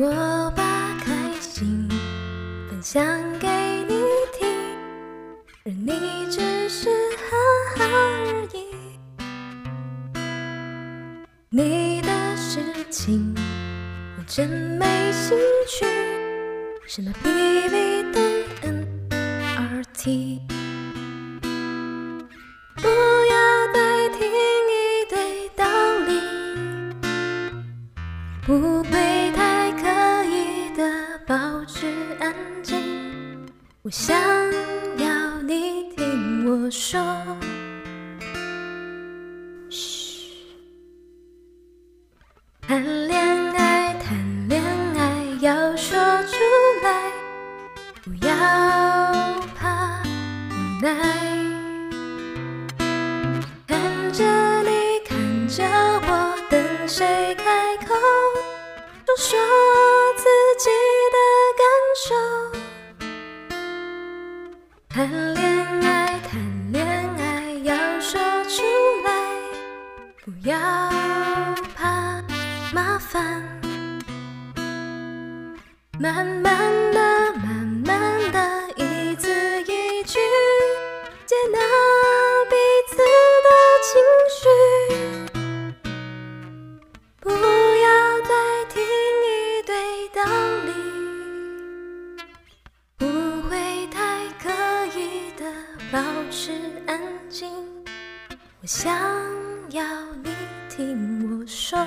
我把开心分享给你听，而你只是哈哈而已。你的事情我真没兴趣，什么 B B 等 N R T，不要再听一堆道理，不会太是安静。我想要你听我说。嘘谈恋爱，谈恋爱，要说出来，不要怕无奈。看着你，看着我，等谁开谈恋爱，谈恋爱，要说出来，不要怕。麻烦，慢慢的，保持安静。我想要你听我说。